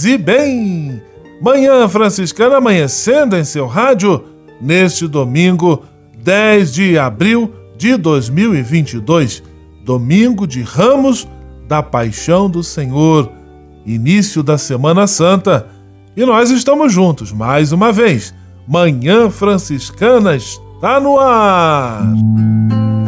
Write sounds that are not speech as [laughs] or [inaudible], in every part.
Paz e bem. Manhã Franciscana amanhecendo em seu rádio neste domingo 10 de abril de 2022, domingo de Ramos da Paixão do Senhor, início da Semana Santa. E nós estamos juntos mais uma vez. Manhã Franciscana está no ar.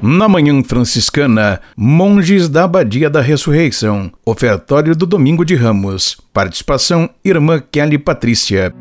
Na Manhã Franciscana, Monges da Abadia da Ressurreição, ofertório do Domingo de Ramos. Participação Irmã Kelly Patrícia.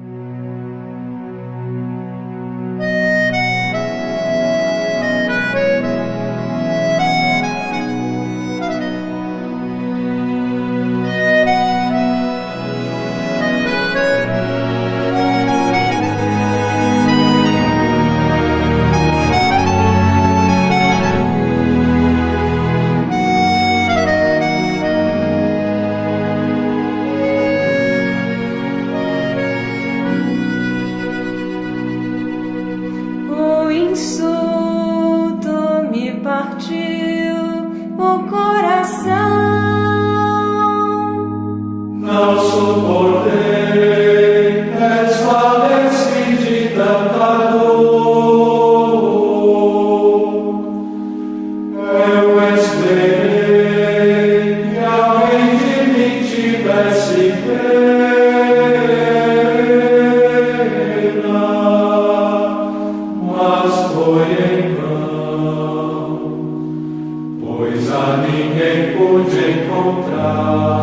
Sobre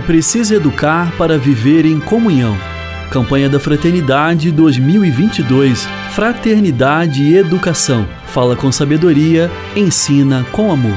É preciso educar para viver em comunhão. Campanha da Fraternidade 2022. Fraternidade e Educação. Fala com sabedoria, ensina com amor.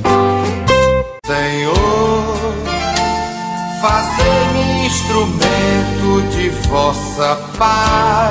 Vossa paz.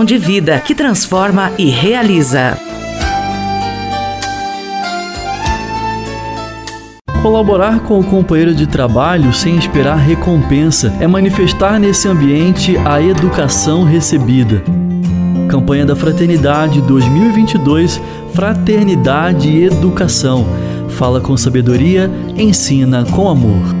de vida que transforma e realiza. Colaborar com o companheiro de trabalho sem esperar recompensa é manifestar nesse ambiente a educação recebida. Campanha da Fraternidade 2022 Fraternidade e Educação. Fala com sabedoria, ensina com amor.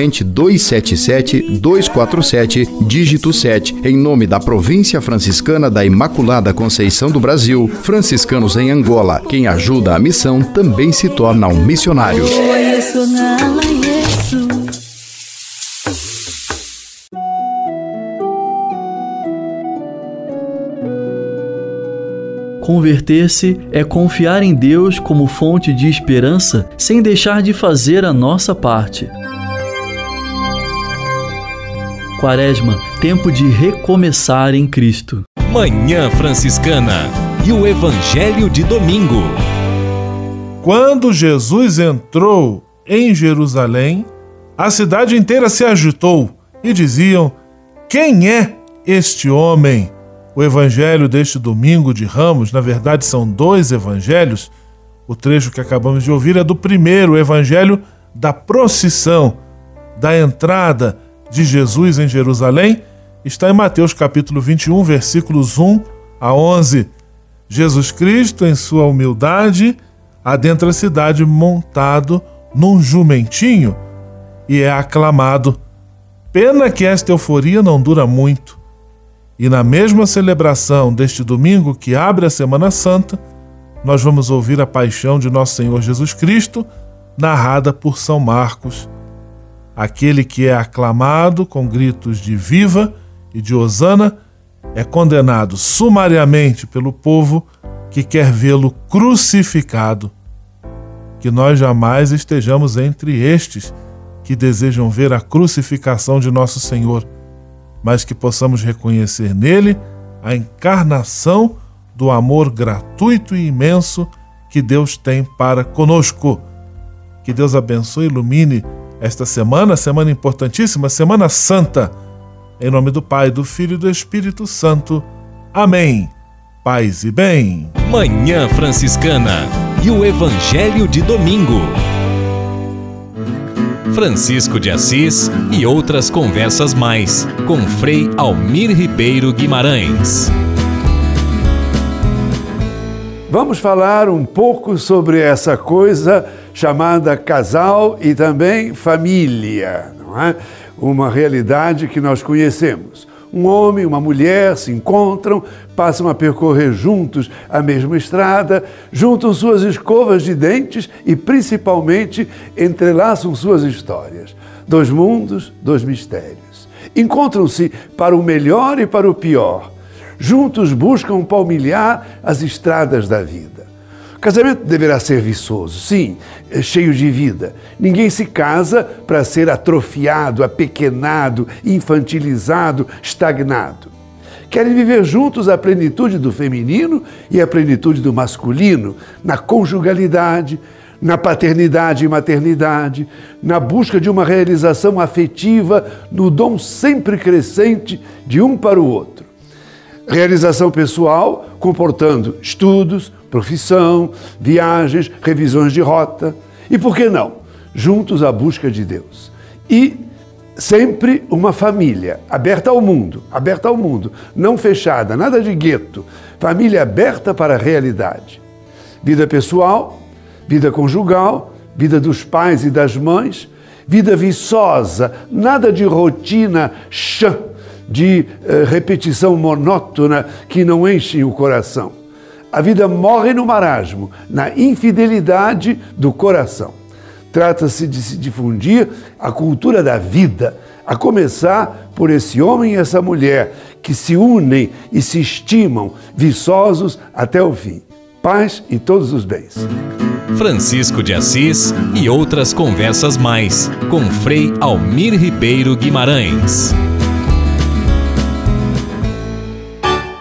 corrente 277 247, dígito 7, em nome da Província Franciscana da Imaculada Conceição do Brasil, franciscanos em Angola. Quem ajuda a missão também se torna um missionário. Converter-se é confiar em Deus como fonte de esperança sem deixar de fazer a nossa parte. Quaresma, tempo de recomeçar em Cristo. Manhã Franciscana e o Evangelho de Domingo. Quando Jesus entrou em Jerusalém, a cidade inteira se agitou e diziam: Quem é este homem? O evangelho deste domingo de Ramos, na verdade, são dois evangelhos. O trecho que acabamos de ouvir é do primeiro, o evangelho da procissão, da entrada de Jesus em Jerusalém está em Mateus capítulo 21, versículos 1 a 11. Jesus Cristo, em sua humildade, adentra a cidade montado num jumentinho e é aclamado. Pena que esta euforia não dura muito. E na mesma celebração deste domingo que abre a Semana Santa, nós vamos ouvir a paixão de nosso Senhor Jesus Cristo, narrada por São Marcos. Aquele que é aclamado com gritos de viva e de hosana é condenado sumariamente pelo povo que quer vê-lo crucificado. Que nós jamais estejamos entre estes que desejam ver a crucificação de nosso Senhor, mas que possamos reconhecer nele a encarnação do amor gratuito e imenso que Deus tem para conosco. Que Deus abençoe e ilumine esta semana, semana importantíssima, Semana Santa. Em nome do Pai, do Filho e do Espírito Santo. Amém. Paz e bem. Manhã Franciscana e o Evangelho de Domingo. Francisco de Assis e outras conversas mais com Frei Almir Ribeiro Guimarães. Vamos falar um pouco sobre essa coisa chamada casal e também família, não é? Uma realidade que nós conhecemos. Um homem e uma mulher se encontram, passam a percorrer juntos a mesma estrada, juntam suas escovas de dentes e, principalmente, entrelaçam suas histórias. Dois mundos, dois mistérios. Encontram-se para o melhor e para o pior. Juntos buscam palmilhar as estradas da vida. Casamento deverá ser viçoso, sim, é cheio de vida. Ninguém se casa para ser atrofiado, apequenado, infantilizado, estagnado. Querem viver juntos a plenitude do feminino e a plenitude do masculino, na conjugalidade, na paternidade e maternidade, na busca de uma realização afetiva, no dom sempre crescente de um para o outro. Realização pessoal comportando estudos, profissão, viagens, revisões de rota e, por que não, juntos à busca de Deus. E sempre uma família aberta ao mundo, aberta ao mundo, não fechada, nada de gueto, família aberta para a realidade. Vida pessoal, vida conjugal, vida dos pais e das mães, vida viçosa, nada de rotina chã, de uh, repetição monótona que não enchem o coração a vida morre no marasmo, na infidelidade do coração. Trata-se de se difundir a cultura da vida, a começar por esse homem e essa mulher que se unem e se estimam, viçosos até o fim. Paz e todos os bens. Francisco de Assis e outras conversas mais com Frei Almir Ribeiro Guimarães.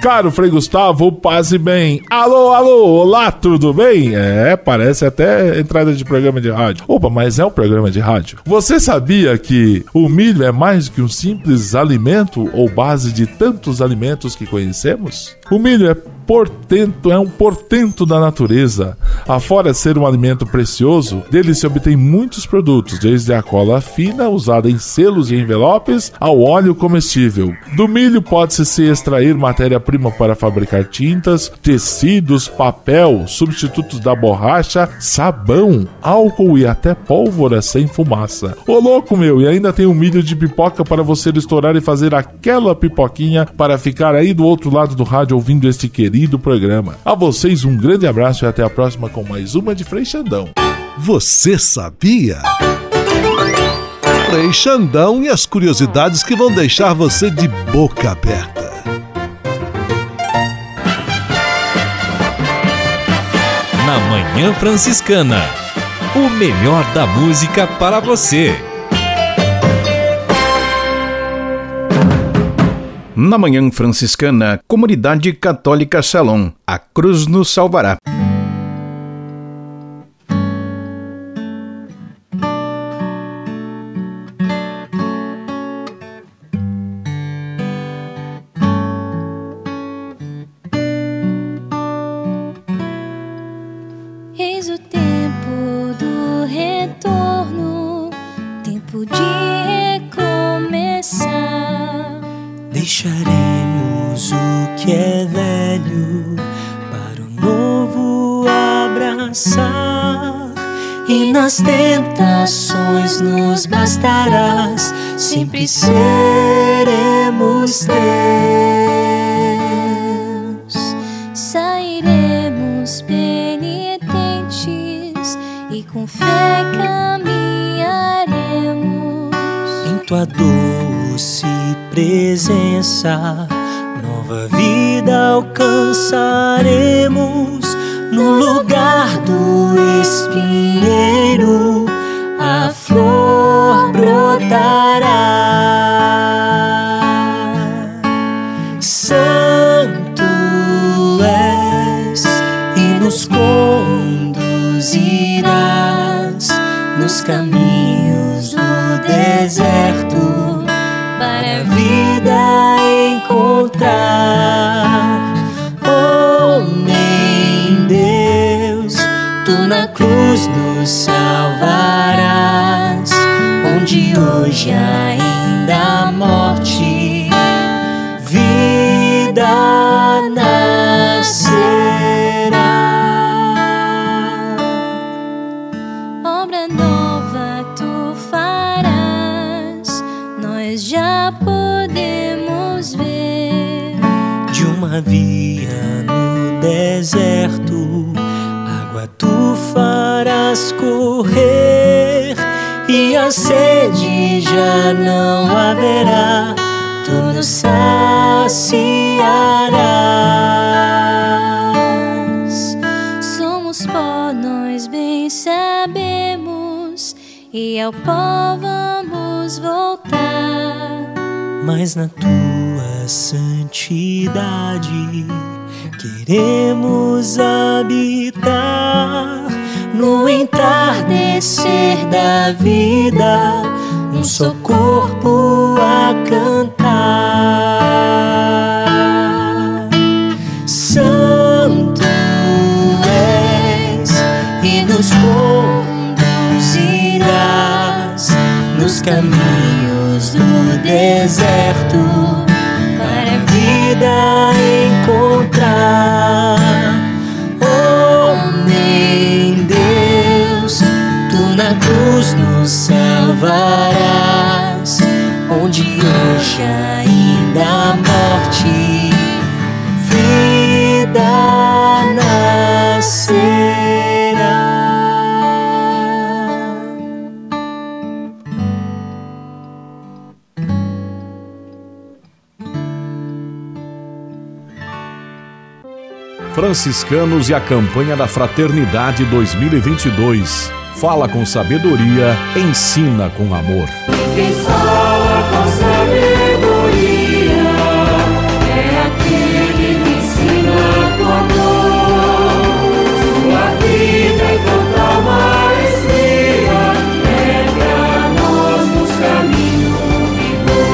Caro Frei Gustavo, paz e bem. Alô, alô, olá, tudo bem? É, parece até entrada de programa de rádio. Opa, mas é um programa de rádio. Você sabia que o milho é mais que um simples alimento ou base de tantos alimentos que conhecemos? O milho é portento, é um portento da natureza. Afora ser um alimento precioso, dele se obtém muitos produtos, desde a cola fina usada em selos e envelopes ao óleo comestível. Do milho pode-se se extrair matéria-prima para fabricar tintas, tecidos, papel, substitutos da borracha, sabão, álcool e até pólvora sem fumaça. Ô louco meu, e ainda tem um milho de pipoca para você estourar e fazer aquela pipoquinha para ficar aí do outro lado do rádio ouvindo este querido programa. A vocês um grande abraço e até a próxima com mais uma de Frei Xandão. Você sabia? Frei Xandão e as curiosidades que vão deixar você de boca aberta. Na Manhã Franciscana, o melhor da música para você. Na Manhã Franciscana, Comunidade Católica Shalom, a cruz nos salvará. Eis o tempo do retorno, tempo de recomeçar. Deixaremos o que é velho para o novo abraçar. E nas tentações nos bastarás, sempre seremos teus. Fé caminharemos em tua doce presença. Nova vida alcançaremos no lugar do espinheiro, a flor brotará. De uma via no deserto tu farás correr e a sede já não haverá, tu nos saciarás. Somos pó, nós bem sabemos, e ao pó vamos voltar. Mas na tua santidade Queremos habitar no entardecer da vida, um só corpo a cantar. Santo és e nos conduzirás nos caminhos do deserto encontrar. Homem, Deus, tu na cruz nos salvarás, onde hoje ainda a Franciscanos e a campanha da Fraternidade 2022. Fala com sabedoria, ensina com amor. Quem fala com sabedoria é aquele que ensina com amor. Sua vida é tanta maestria, é pra nós nos caminhos vigor.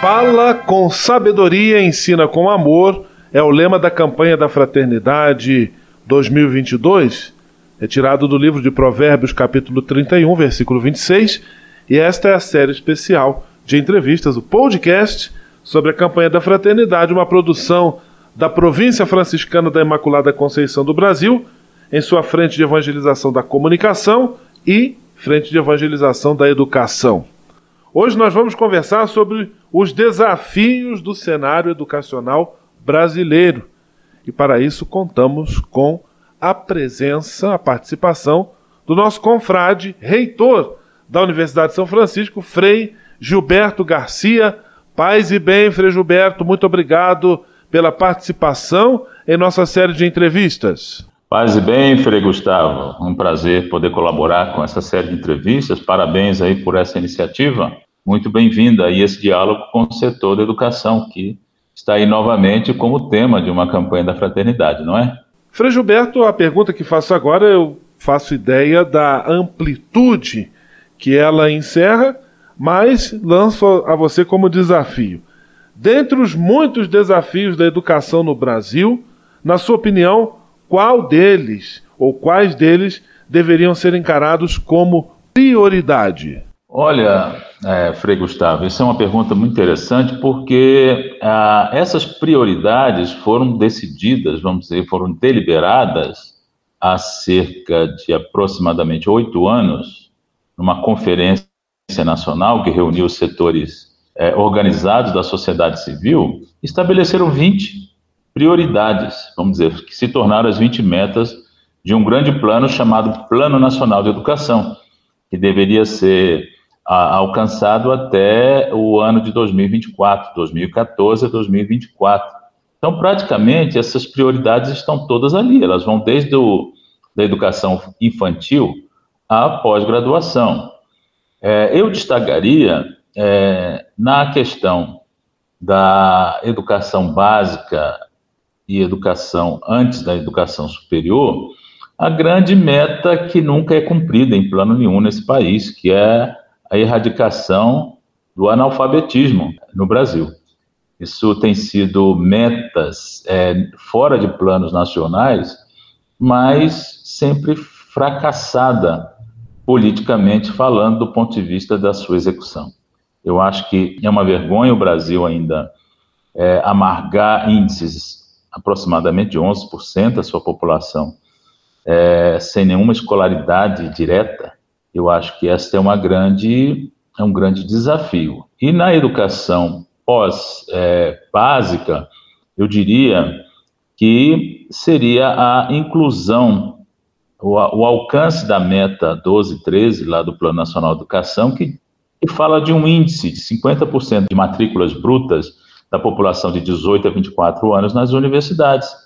Fala com sabedoria, ensina com amor é o lema da campanha da Fraternidade 2022, retirado do livro de Provérbios, capítulo 31, versículo 26, e esta é a série especial de entrevistas, o podcast sobre a campanha da Fraternidade, uma produção da Província Franciscana da Imaculada Conceição do Brasil, em sua frente de evangelização da comunicação e frente de evangelização da educação. Hoje nós vamos conversar sobre os desafios do cenário educacional brasileiro. E para isso contamos com a presença, a participação do nosso confrade, reitor da Universidade de São Francisco, Frei Gilberto Garcia. Paz e bem, Frei Gilberto, muito obrigado pela participação em nossa série de entrevistas. Paz e bem, Frei Gustavo. Um prazer poder colaborar com essa série de entrevistas. Parabéns aí por essa iniciativa. Muito bem-vinda aí esse diálogo com o setor da educação, que está aí novamente como tema de uma campanha da fraternidade, não é? Frei Gilberto, a pergunta que faço agora, eu faço ideia da amplitude que ela encerra, mas lanço a você como desafio. Dentre os muitos desafios da educação no Brasil, na sua opinião, qual deles ou quais deles deveriam ser encarados como prioridade? Olha, é, Frei Gustavo, isso é uma pergunta muito interessante porque ah, essas prioridades foram decididas, vamos dizer, foram deliberadas há cerca de aproximadamente oito anos, numa conferência nacional que reuniu os setores é, organizados da sociedade civil, estabeleceram 20 prioridades, vamos dizer, que se tornaram as 20 metas de um grande plano chamado Plano Nacional de Educação, que deveria ser alcançado até o ano de 2024, 2014 a 2024. Então, praticamente, essas prioridades estão todas ali, elas vão desde o, da educação infantil à pós-graduação. É, eu destacaria é, na questão da educação básica e educação antes da educação superior, a grande meta que nunca é cumprida em plano nenhum nesse país, que é a erradicação do analfabetismo no Brasil. Isso tem sido metas é, fora de planos nacionais, mas sempre fracassada politicamente falando do ponto de vista da sua execução. Eu acho que é uma vergonha o Brasil ainda é, amargar índices aproximadamente de 11% da sua população é, sem nenhuma escolaridade direta. Eu acho que essa é uma grande é um grande desafio. E na educação pós é, básica, eu diria que seria a inclusão, o, o, alcance da meta 12, 13, lá do Plano Nacional de Educação, que, que fala de um índice de 50% de matrículas brutas da população de 18 a 24 anos nas universidades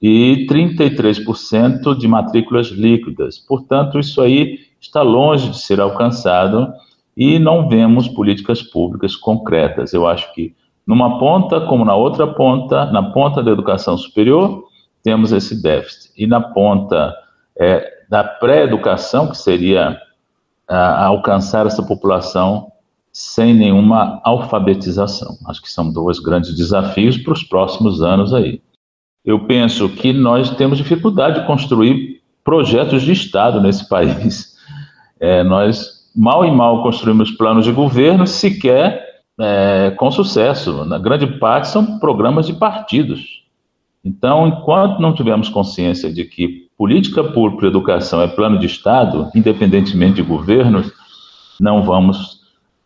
e 33% de matrículas líquidas. Portanto, isso aí está longe de ser alcançado e não vemos políticas públicas concretas. Eu acho que numa ponta, como na outra ponta, na ponta da educação superior, temos esse déficit. E na ponta é, da pré-educação, que seria alcançar essa população sem nenhuma alfabetização. Acho que são dois grandes desafios para os próximos anos aí. Eu penso que nós temos dificuldade de construir projetos de Estado nesse país. É, nós mal e mal construímos planos de governo, sequer é, com sucesso. Na grande parte são programas de partidos. Então, enquanto não tivermos consciência de que política pública para educação é plano de Estado, independentemente de governos, não vamos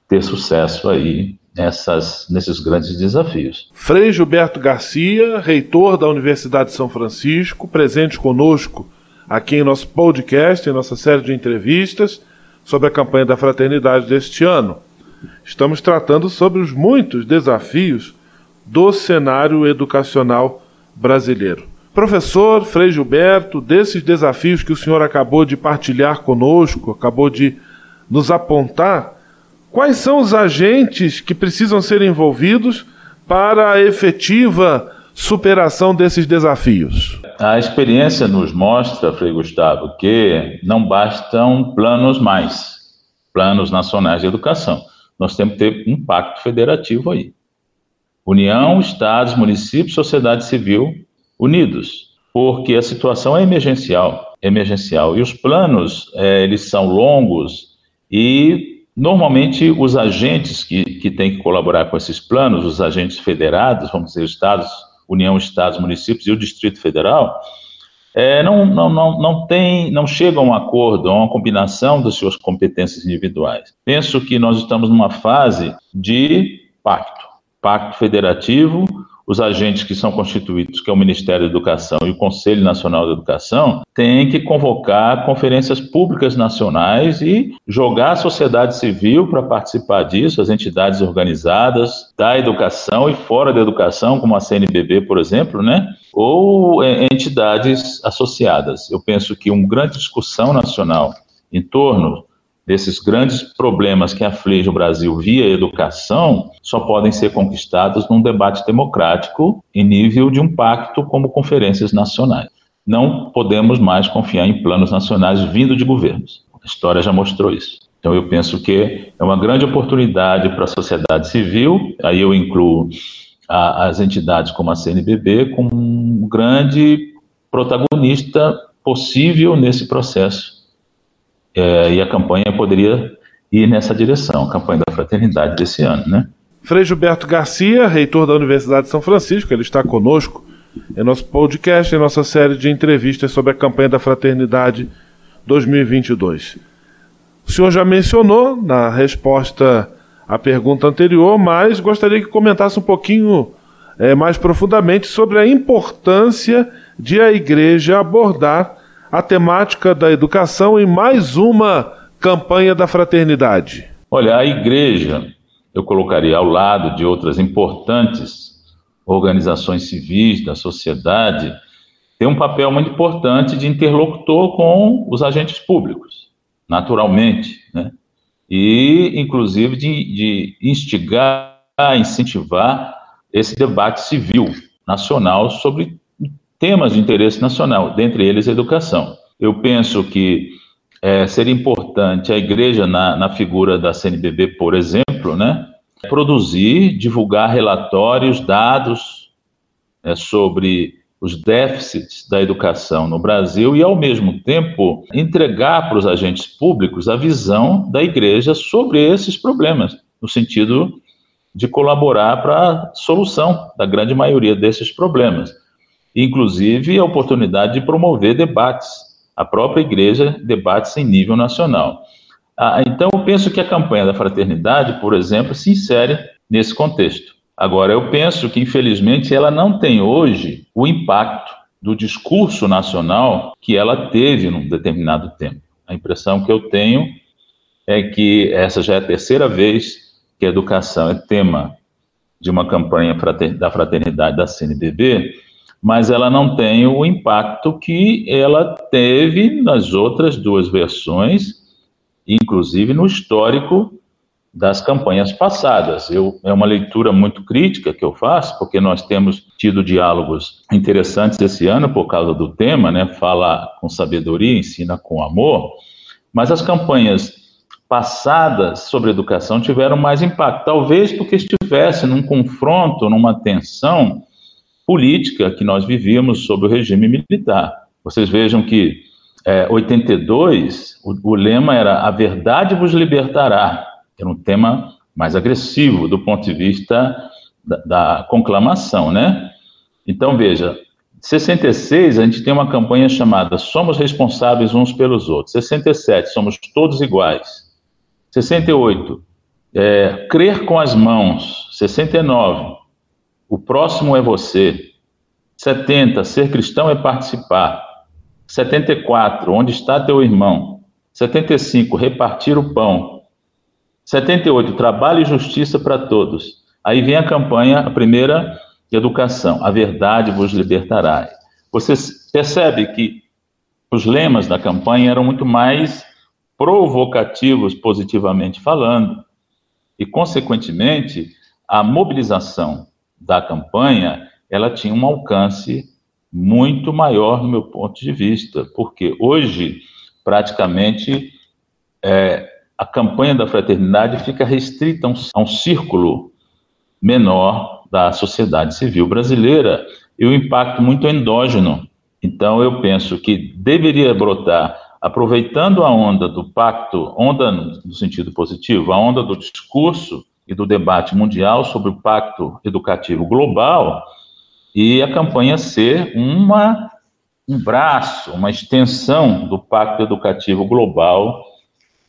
ter sucesso aí nessas, nesses grandes desafios. Frei Gilberto Garcia, reitor da Universidade de São Francisco, presente conosco aqui em nosso podcast, em nossa série de entrevistas sobre a campanha da fraternidade deste ano. Estamos tratando sobre os muitos desafios do cenário educacional brasileiro. Professor Frei Gilberto, desses desafios que o senhor acabou de partilhar conosco, acabou de nos apontar, quais são os agentes que precisam ser envolvidos para a efetiva superação desses desafios? A experiência nos mostra, Frei Gustavo, que não bastam planos mais, planos nacionais de educação. Nós temos que ter um pacto federativo aí. União, estados, municípios, sociedade civil unidos, porque a situação é emergencial, emergencial. E os planos, é, eles são longos e normalmente os agentes que, que têm que colaborar com esses planos, os agentes federados, vamos dizer, estados, União, estados, municípios e o Distrito Federal, é, não, não, não, não, tem, não chega a um acordo, a uma combinação das suas competências individuais. Penso que nós estamos numa fase de pacto, pacto federativo, os agentes que são constituídos, que é o Ministério da Educação e o Conselho Nacional da Educação, têm que convocar conferências públicas nacionais e jogar a sociedade civil para participar disso, as entidades organizadas da educação e fora da educação, como a CNBB, por exemplo, né? ou é, entidades associadas. Eu penso que uma grande discussão nacional em torno desses grandes problemas que afligem o Brasil via educação só podem ser conquistados num debate democrático em nível de um pacto como conferências nacionais. Não podemos mais confiar em planos nacionais vindo de governos. A história já mostrou isso. Então eu penso que é uma grande oportunidade para a sociedade civil, aí eu incluo a, as entidades como a CNBB como um grande protagonista possível nesse processo é, e a campanha poderia ir nessa direção, a campanha da fraternidade desse ano, né? Frei Gilberto Garcia, reitor da Universidade de São Francisco, ele está conosco em nosso podcast, em nossa série de entrevistas sobre a campanha da Fraternidade 2022. O senhor já mencionou na resposta à pergunta anterior, mas gostaria que comentasse um pouquinho é, mais profundamente sobre a importância de a igreja abordar a temática da educação em mais uma campanha da fraternidade. Olha, a igreja, eu colocaria ao lado de outras importantes organizações civis da sociedade, tem um papel muito importante de interlocutor com os agentes públicos, naturalmente, né? e inclusive de, de instigar, incentivar esse debate civil nacional sobre temas de interesse nacional, dentre eles a educação. Eu penso que é, seria importante a igreja, na, na figura da CNBB, por exemplo, né, produzir, divulgar relatórios, dados é, sobre os déficits da educação no Brasil e, ao mesmo tempo, entregar para os agentes públicos a visão da igreja sobre esses problemas, no sentido de colaborar para a solução da grande maioria desses problemas. Inclusive, a oportunidade de promover debates, a própria igreja, debates em nível nacional. Ah, então, eu penso que a campanha da fraternidade, por exemplo, se insere nesse contexto. Agora, eu penso que, infelizmente, ela não tem hoje o impacto do discurso nacional que ela teve num determinado tempo. A impressão que eu tenho é que essa já é a terceira vez que a educação é tema de uma campanha da fraternidade da CNBB, mas ela não tem o impacto que ela teve nas outras duas versões, inclusive no histórico das campanhas passadas. Eu, é uma leitura muito crítica que eu faço, porque nós temos tido diálogos interessantes esse ano por causa do tema, né? Fala com sabedoria, ensina com amor, mas as campanhas passadas sobre educação tiveram mais impacto, talvez porque estivesse num confronto, numa tensão política que nós vivíamos sob o regime militar. Vocês vejam que é, 82, o, o lema era a verdade vos libertará, era um tema mais agressivo do ponto de vista da, da conclamação, né? Então veja, 66 a gente tem uma campanha chamada Somos responsáveis uns pelos outros. 67 somos todos iguais. 68 é, crer com as mãos. 69 o próximo é você. 70 ser cristão é participar. 74 onde está teu irmão. 75 repartir o pão. 78, trabalho e justiça para todos. Aí vem a campanha, a primeira, educação. A verdade vos libertará. Você percebe que os lemas da campanha eram muito mais provocativos, positivamente falando, e, consequentemente, a mobilização da campanha ela tinha um alcance muito maior no meu ponto de vista, porque hoje, praticamente, é, a campanha da fraternidade fica restrita a um, a um círculo menor da sociedade civil brasileira e o impacto muito endógeno. Então, eu penso que deveria brotar, aproveitando a onda do pacto, onda no sentido positivo, a onda do discurso e do debate mundial sobre o pacto educativo global, e a campanha ser uma, um braço, uma extensão do pacto educativo global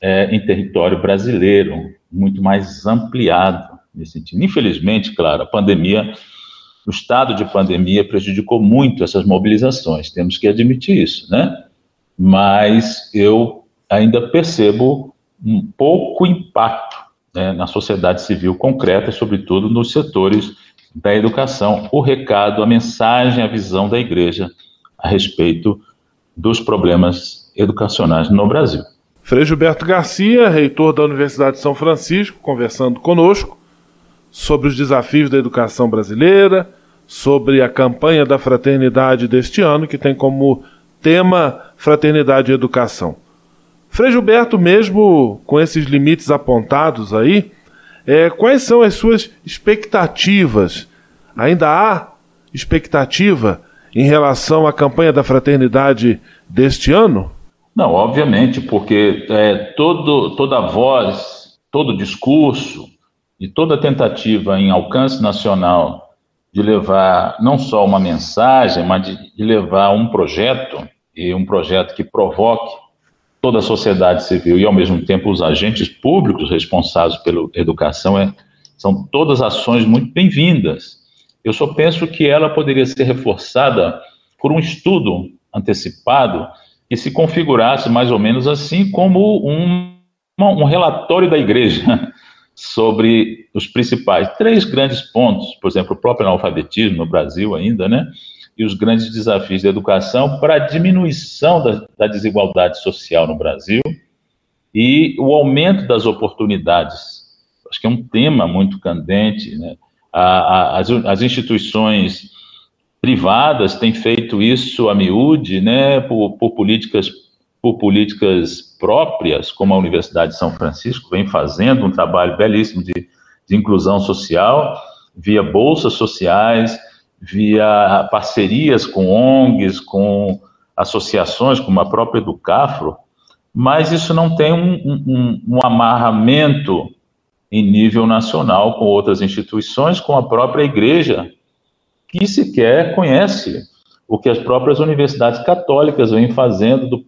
é, em território brasileiro, muito mais ampliado nesse sentido. Infelizmente, claro, a pandemia, o estado de pandemia prejudicou muito essas mobilizações, temos que admitir isso, né? Mas eu ainda percebo um pouco impacto né, na sociedade civil concreta, sobretudo nos setores da educação. O recado, a mensagem, a visão da igreja a respeito dos problemas educacionais no Brasil. Frei Gilberto Garcia, reitor da Universidade de São Francisco, conversando conosco sobre os desafios da educação brasileira, sobre a campanha da fraternidade deste ano, que tem como tema Fraternidade e Educação. Frei Gilberto, mesmo com esses limites apontados aí, é, quais são as suas expectativas? Ainda há expectativa em relação à campanha da fraternidade deste ano? Não, obviamente, porque é, todo, toda voz, todo discurso e toda tentativa em alcance nacional de levar não só uma mensagem, mas de, de levar um projeto, e um projeto que provoque toda a sociedade civil e, ao mesmo tempo, os agentes públicos responsáveis pela educação, é, são todas ações muito bem-vindas. Eu só penso que ela poderia ser reforçada por um estudo antecipado que se configurasse mais ou menos assim como um, um relatório da igreja [laughs] sobre os principais três grandes pontos, por exemplo, o próprio analfabetismo no Brasil ainda, né? E os grandes desafios da educação para a diminuição da, da desigualdade social no Brasil e o aumento das oportunidades. Acho que é um tema muito candente, né? A, a, as, as instituições privadas têm feito isso a miúde, né, por, por, políticas por políticas próprias, como a Universidade de São Francisco vem fazendo um trabalho belíssimo de, de inclusão social, via bolsas sociais, via parcerias com ONGs, com associações, como a própria Educafro, mas isso não tem um, um, um amarramento em nível nacional com outras instituições, com a própria igreja, que sequer conhece o que as próprias universidades católicas vêm fazendo do,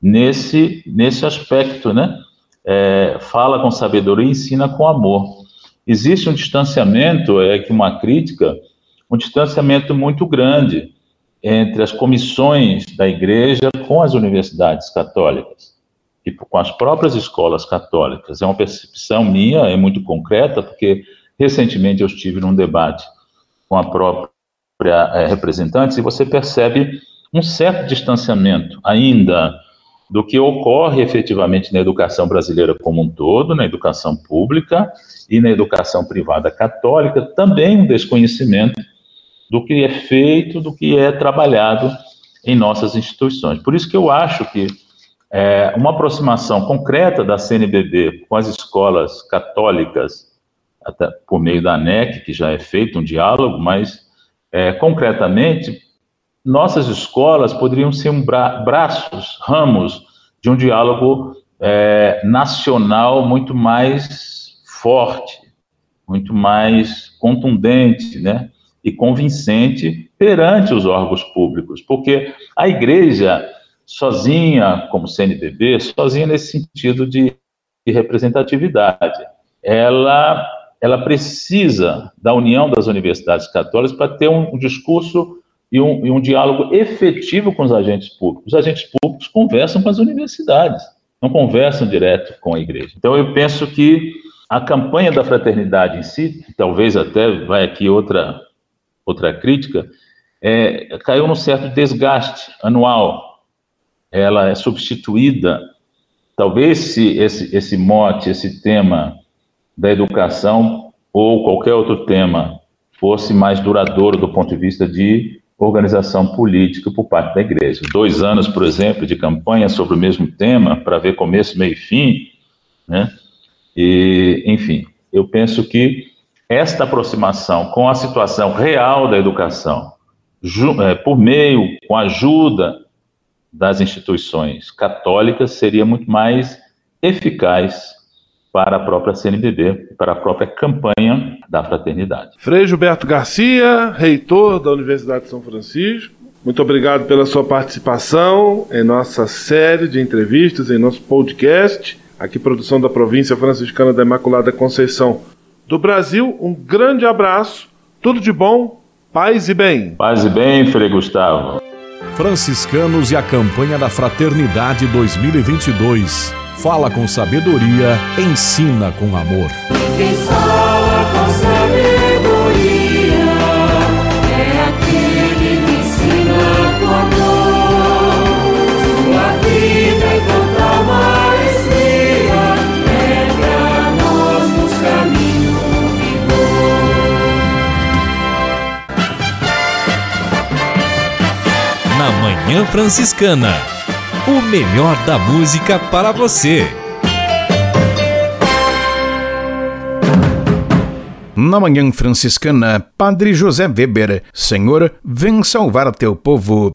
nesse, nesse aspecto, né? É, fala com sabedoria e ensina com amor. Existe um distanciamento, é que uma crítica, um distanciamento muito grande entre as comissões da igreja com as universidades católicas e com as próprias escolas católicas. É uma percepção minha, é muito concreta, porque recentemente eu estive num debate com a própria é, representante e você percebe um certo distanciamento ainda do que ocorre efetivamente na educação brasileira como um todo, na educação pública e na educação privada católica, também um desconhecimento do que é feito, do que é trabalhado em nossas instituições. Por isso que eu acho que é, uma aproximação concreta da CNBB com as escolas católicas, até por meio da ANEC, que já é feito um diálogo, mas é, concretamente nossas escolas poderiam ser um bra braços, ramos de um diálogo é, nacional muito mais forte, muito mais contundente, né? E convincente perante os órgãos públicos, porque a igreja sozinha, como CNBB, sozinha nesse sentido de, de representatividade, ela ela precisa da união das universidades católicas para ter um, um discurso e um, e um diálogo efetivo com os agentes públicos. Os agentes públicos conversam com as universidades, não conversam direto com a igreja. Então, eu penso que a campanha da fraternidade em si, talvez até vai aqui outra, outra crítica, é, caiu num certo desgaste anual. Ela é substituída, talvez se esse, esse mote, esse tema da educação ou qualquer outro tema fosse mais duradouro do ponto de vista de organização política por parte da igreja. Dois anos, por exemplo, de campanha sobre o mesmo tema, para ver começo, meio e fim, né? E, enfim, eu penso que esta aproximação com a situação real da educação, é, por meio, com a ajuda das instituições católicas, seria muito mais eficaz para a própria CNBB, para a própria campanha da fraternidade. Frei Gilberto Garcia, reitor da Universidade de São Francisco, muito obrigado pela sua participação em nossa série de entrevistas, em nosso podcast, aqui produção da província franciscana da Imaculada Conceição do Brasil. Um grande abraço, tudo de bom, paz e bem. Paz e bem, Frei Gustavo. Franciscanos e a campanha da Fraternidade 2022 fala com sabedoria, ensina com amor. Na Manhã Franciscana o melhor da música para você. Na manhã franciscana, Padre José Weber, Senhor, vem salvar teu povo.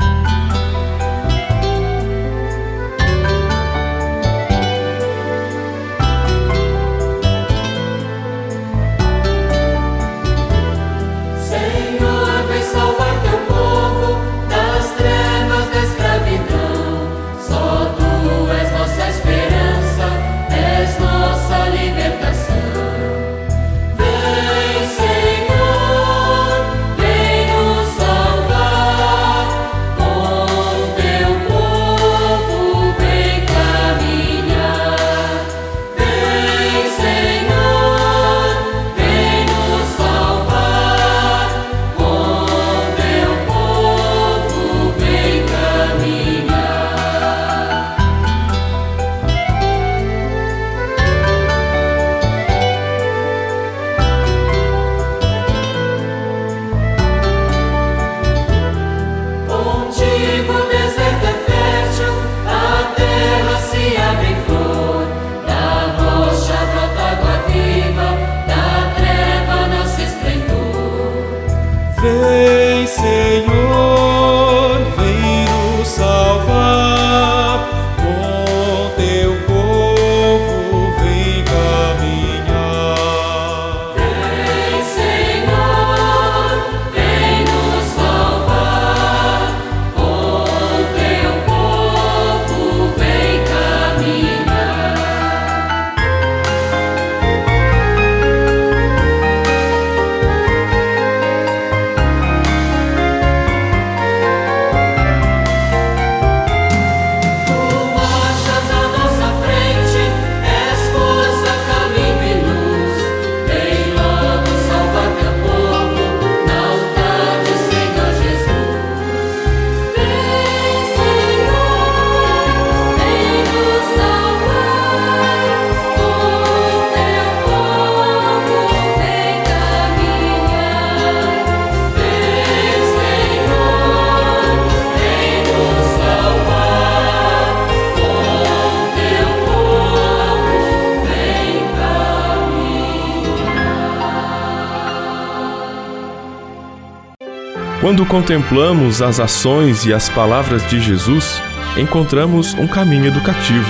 Quando contemplamos as ações e as palavras de Jesus, encontramos um caminho educativo.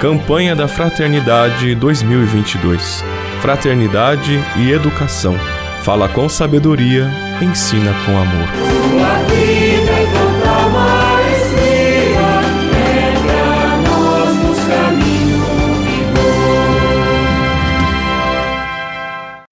Campanha da Fraternidade 2022. Fraternidade e educação. Fala com sabedoria, ensina com amor.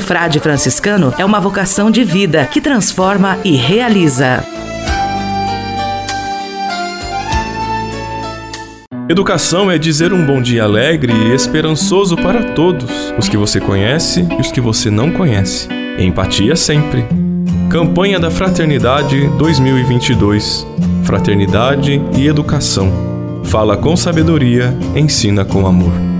frade franciscano é uma vocação de vida que transforma e realiza. Educação é dizer um bom dia alegre e esperançoso para todos, os que você conhece e os que você não conhece. Empatia sempre. Campanha da Fraternidade 2022. Fraternidade e educação. Fala com sabedoria, ensina com amor.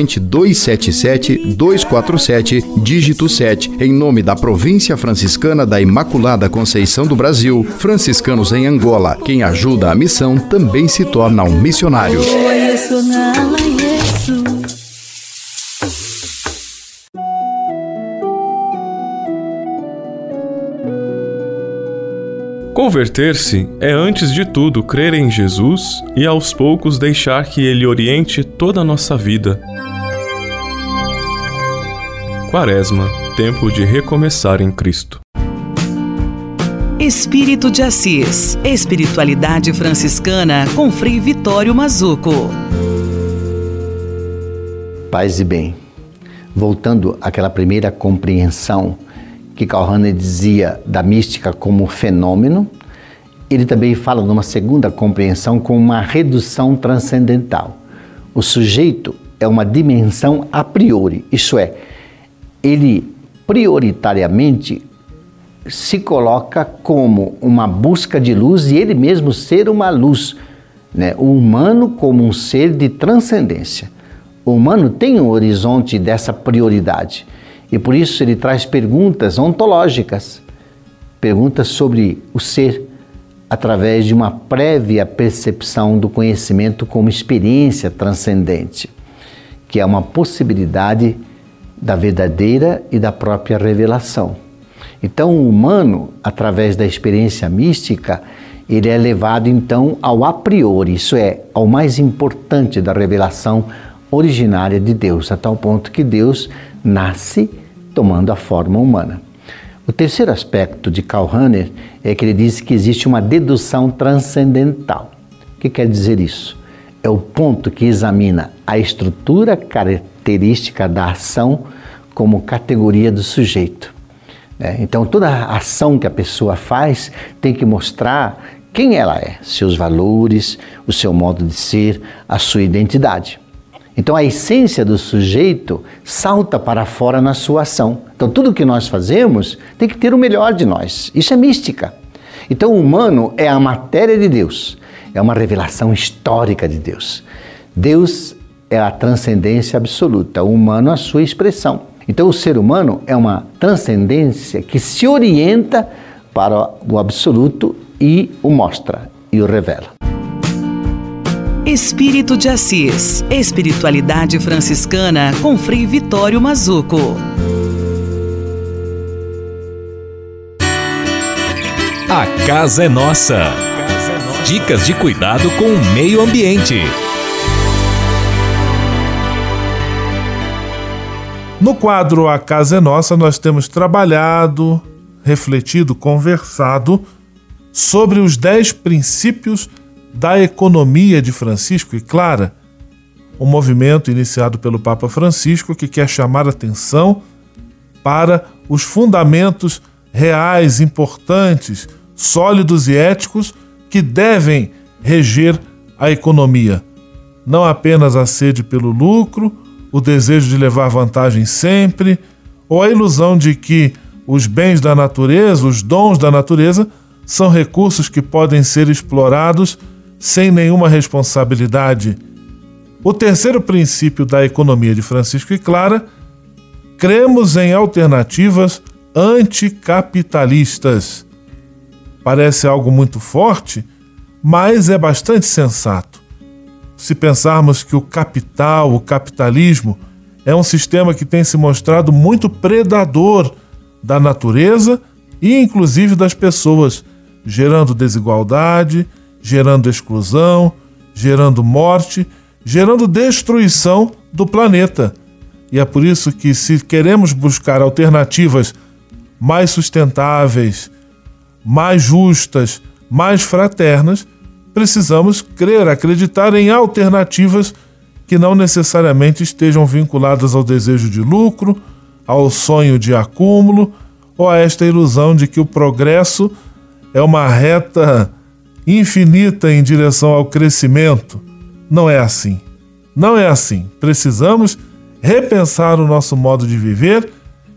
277-247, dígito 7, em nome da Província Franciscana da Imaculada Conceição do Brasil, franciscanos em Angola. Quem ajuda a missão também se torna um missionário. Converter-se é, antes de tudo, crer em Jesus e aos poucos deixar que Ele oriente toda a nossa vida. Quaresma tempo de recomeçar em Cristo. Espírito de Assis. Espiritualidade franciscana com Frei Vitório Mazuco. Paz e bem. Voltando àquela primeira compreensão que Calhane dizia da mística como fenômeno, ele também fala numa segunda compreensão como uma redução transcendental. O sujeito é uma dimensão a priori, isto é, ele prioritariamente se coloca como uma busca de luz e ele mesmo ser uma luz. Né? O humano como um ser de transcendência. O humano tem um horizonte dessa prioridade e por isso ele traz perguntas ontológicas, perguntas sobre o ser, através de uma prévia percepção do conhecimento como experiência transcendente, que é uma possibilidade da verdadeira e da própria revelação. Então, o humano, através da experiência mística, ele é levado então ao a priori, isso é, ao mais importante da revelação originária de Deus, a tal ponto que Deus nasce tomando a forma humana. O terceiro aspecto de Karl Rahner é que ele diz que existe uma dedução transcendental. O que quer dizer isso? É o ponto que examina a estrutura característica da ação como categoria do sujeito. Né? Então, toda ação que a pessoa faz tem que mostrar quem ela é, seus valores, o seu modo de ser, a sua identidade. Então a essência do sujeito salta para fora na sua ação. Então tudo que nós fazemos tem que ter o melhor de nós. Isso é mística. Então, o humano é a matéria de Deus, é uma revelação histórica de Deus. Deus é a transcendência absoluta, o humano a sua expressão. Então, o ser humano é uma transcendência que se orienta para o absoluto e o mostra e o revela. Espírito de Assis. Espiritualidade franciscana com Frei Vitório Mazuco. A casa é nossa. Dicas de cuidado com o meio ambiente. No quadro A Casa é Nossa, nós temos trabalhado, refletido, conversado sobre os dez princípios da economia de Francisco e Clara, um movimento iniciado pelo Papa Francisco que quer chamar atenção para os fundamentos reais, importantes, sólidos e éticos que devem reger a economia. Não apenas a sede pelo lucro, o desejo de levar vantagem sempre, ou a ilusão de que os bens da natureza, os dons da natureza, são recursos que podem ser explorados sem nenhuma responsabilidade. O terceiro princípio da economia de Francisco e Clara, cremos em alternativas anticapitalistas. Parece algo muito forte, mas é bastante sensato se pensarmos que o capital, o capitalismo, é um sistema que tem se mostrado muito predador da natureza e inclusive das pessoas, gerando desigualdade, gerando exclusão, gerando morte, gerando destruição do planeta. E é por isso que, se queremos buscar alternativas mais sustentáveis, mais justas, mais fraternas, precisamos crer, acreditar em alternativas que não necessariamente estejam vinculadas ao desejo de lucro, ao sonho de acúmulo ou a esta ilusão de que o progresso é uma reta infinita em direção ao crescimento. Não é assim. Não é assim. Precisamos repensar o nosso modo de viver,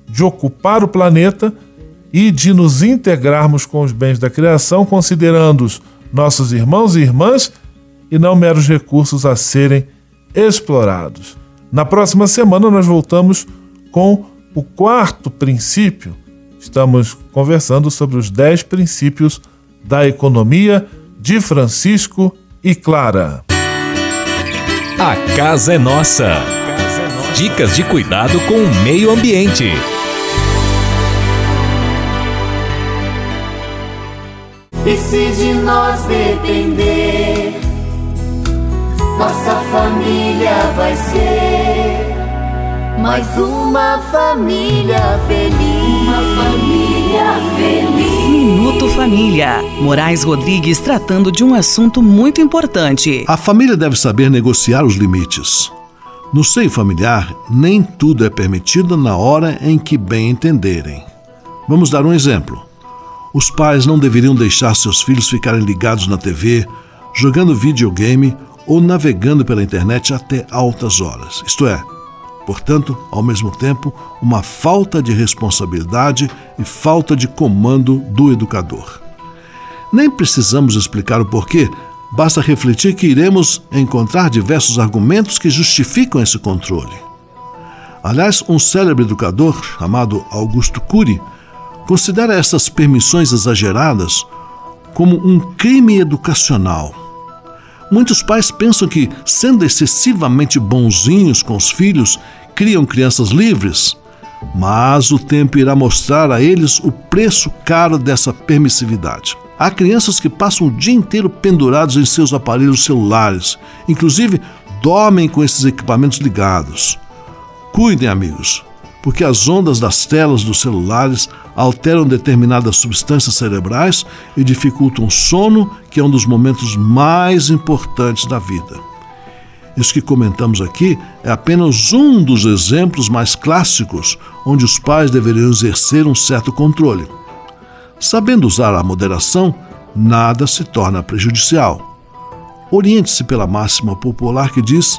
de ocupar o planeta e de nos integrarmos com os bens da criação, considerando-os nossos irmãos e irmãs e não meros recursos a serem explorados. Na próxima semana, nós voltamos com o quarto princípio. Estamos conversando sobre os dez princípios da economia de Francisco e Clara. A casa é nossa. Dicas de cuidado com o meio ambiente. E se de nós depender, nossa família vai ser mais uma família feliz. Uma família feliz. Minuto Família. Moraes Rodrigues tratando de um assunto muito importante. A família deve saber negociar os limites. No seio familiar, nem tudo é permitido na hora em que bem entenderem. Vamos dar um exemplo. Os pais não deveriam deixar seus filhos ficarem ligados na TV, jogando videogame ou navegando pela internet até altas horas. Isto é, portanto, ao mesmo tempo, uma falta de responsabilidade e falta de comando do educador. Nem precisamos explicar o porquê, basta refletir que iremos encontrar diversos argumentos que justificam esse controle. Aliás, um célebre educador chamado Augusto Cury considera essas permissões exageradas como um crime educacional. Muitos pais pensam que, sendo excessivamente bonzinhos com os filhos, criam crianças livres, mas o tempo irá mostrar a eles o preço caro dessa permissividade. Há crianças que passam o dia inteiro pendurados em seus aparelhos celulares, inclusive dormem com esses equipamentos ligados. Cuidem, amigos, porque as ondas das telas dos celulares alteram determinadas substâncias cerebrais e dificultam o sono, que é um dos momentos mais importantes da vida. Isso que comentamos aqui é apenas um dos exemplos mais clássicos onde os pais deveriam exercer um certo controle. Sabendo usar a moderação, nada se torna prejudicial. Oriente-se pela máxima popular que diz: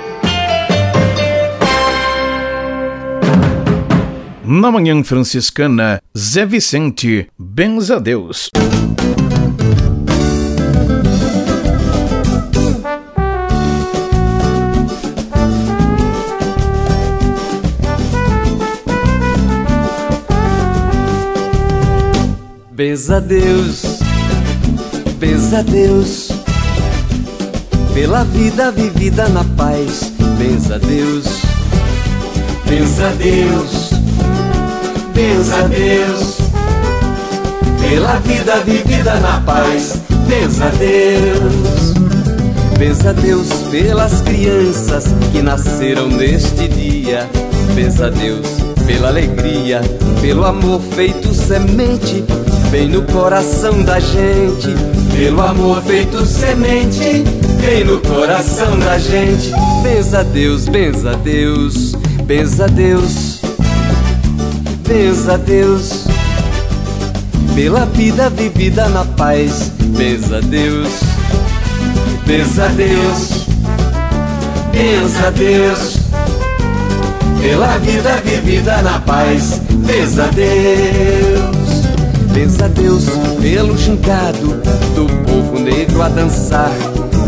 Na Manhã Franciscana, Zé Vicente, benza a Deus. A Deus, a Deus, pela vida vivida na paz. Benza Deus, benza Deus, benza Deus, pela vida vivida na paz. Benza Deus, benza Deus pelas crianças que nasceram neste dia. Benza Deus pela alegria, pelo amor feito semente bem no coração da gente, pelo amor feito semente, bem no coração da gente. Benza Deus, benza Deus, benza Deus, benza a Deus, pela vida vivida na paz. Benza a Deus, Deus, a Deus, pela vida vivida na paz. Benza a Deus. Benza a Deus pelo gingado do povo negro a dançar.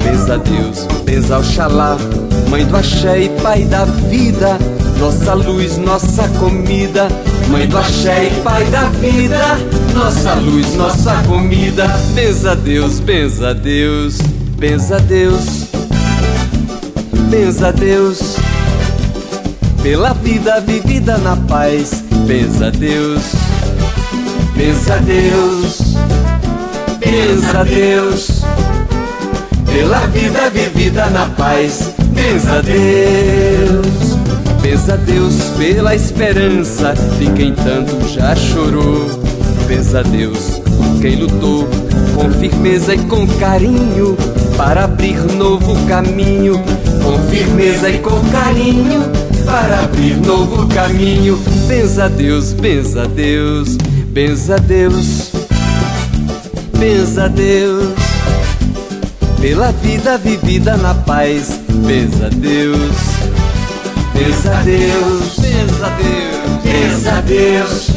Benza a Deus, benza Oxalá, mãe do axé e pai da vida. Nossa luz, nossa comida. Mãe do axé e pai da vida. Nossa luz, nossa comida. Benza Deus, benza Deus, benza Deus. Benza Deus pela vida vivida na paz. Benza Deus. Benza Deus, benza Deus, pela vida vivida na paz. Benza Deus, benza a Deus pela esperança de quem tanto já chorou. Benza a Deus, quem lutou com firmeza e com carinho para abrir novo caminho. Com firmeza e com carinho para abrir novo caminho. Benza a Deus, benza a Deus. Benza a Deus, benza Deus, pela vida vivida na paz. Benza Deus, Deus, benza a Deus,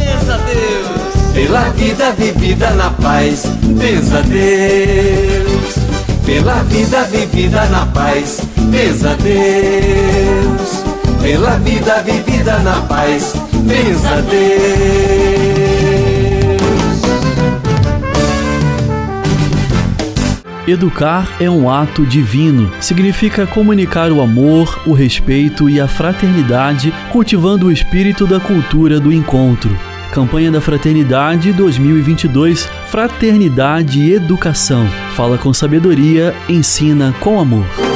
pela vida vivida na paz. Deus, pela vida vivida na paz. Deus, pela vida vivida na paz. Benza Educar é um ato divino. Significa comunicar o amor, o respeito e a fraternidade, cultivando o espírito da cultura do encontro. Campanha da Fraternidade 2022 Fraternidade e Educação. Fala com sabedoria, ensina com amor.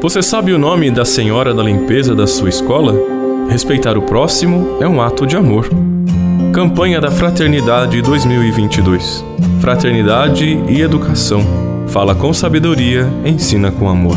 Você sabe o nome da senhora da limpeza da sua escola? Respeitar o próximo é um ato de amor. Campanha da Fraternidade 2022. Fraternidade e educação. Fala com sabedoria, ensina com amor.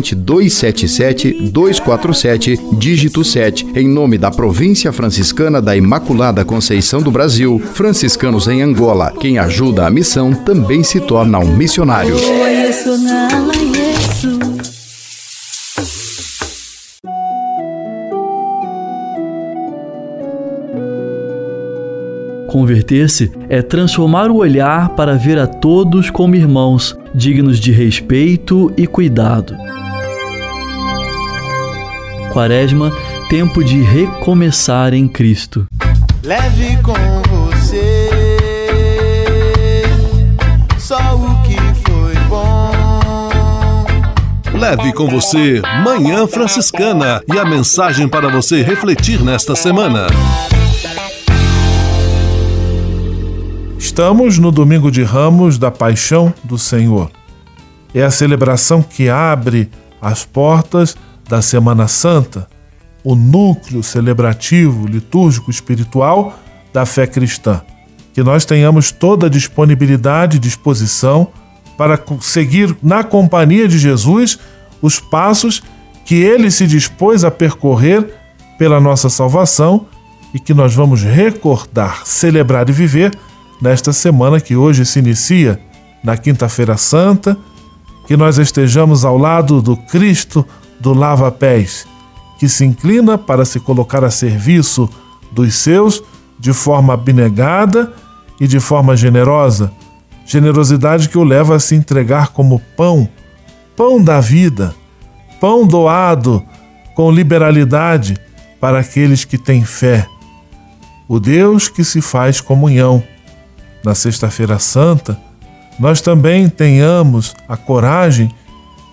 277 247, dígito 7, em nome da Província Franciscana da Imaculada Conceição do Brasil, franciscanos em Angola. Quem ajuda a missão também se torna um missionário. Converter-se é transformar o olhar para ver a todos como irmãos, dignos de respeito e cuidado. Quaresma, tempo de recomeçar em Cristo. Leve com você só o que foi bom. Leve com você Manhã Franciscana e a mensagem para você refletir nesta semana. Estamos no domingo de Ramos da Paixão do Senhor. É a celebração que abre as portas da Semana Santa, o núcleo celebrativo, litúrgico, espiritual da fé cristã. Que nós tenhamos toda a disponibilidade e disposição para seguir na companhia de Jesus os passos que ele se dispôs a percorrer pela nossa salvação e que nós vamos recordar, celebrar e viver nesta semana que hoje se inicia, na Quinta-feira Santa, que nós estejamos ao lado do Cristo do lava-pés, que se inclina para se colocar a serviço dos seus de forma abnegada e de forma generosa, generosidade que o leva a se entregar como pão, pão da vida, pão doado com liberalidade para aqueles que têm fé. O Deus que se faz comunhão. Na Sexta-feira Santa, nós também tenhamos a coragem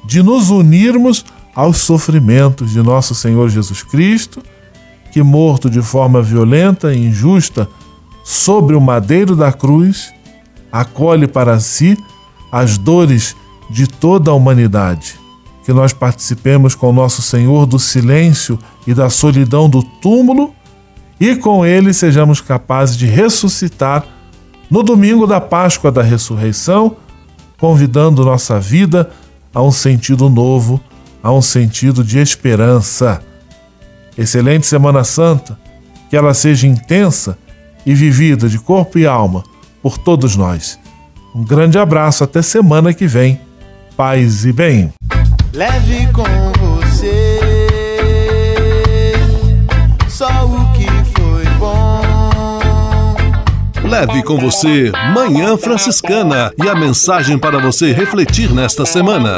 de nos unirmos aos sofrimentos de nosso Senhor Jesus Cristo, que, morto de forma violenta e injusta sobre o madeiro da cruz, acolhe para si as dores de toda a humanidade. Que nós participemos com nosso Senhor do silêncio e da solidão do túmulo e com ele sejamos capazes de ressuscitar no domingo da Páscoa da Ressurreição, convidando nossa vida a um sentido novo a um sentido de esperança. Excelente Semana Santa, que ela seja intensa e vivida de corpo e alma por todos nós. Um grande abraço, até semana que vem. Paz e bem. Leve com você só o que foi bom. Leve com você Manhã Franciscana e a mensagem para você refletir nesta semana.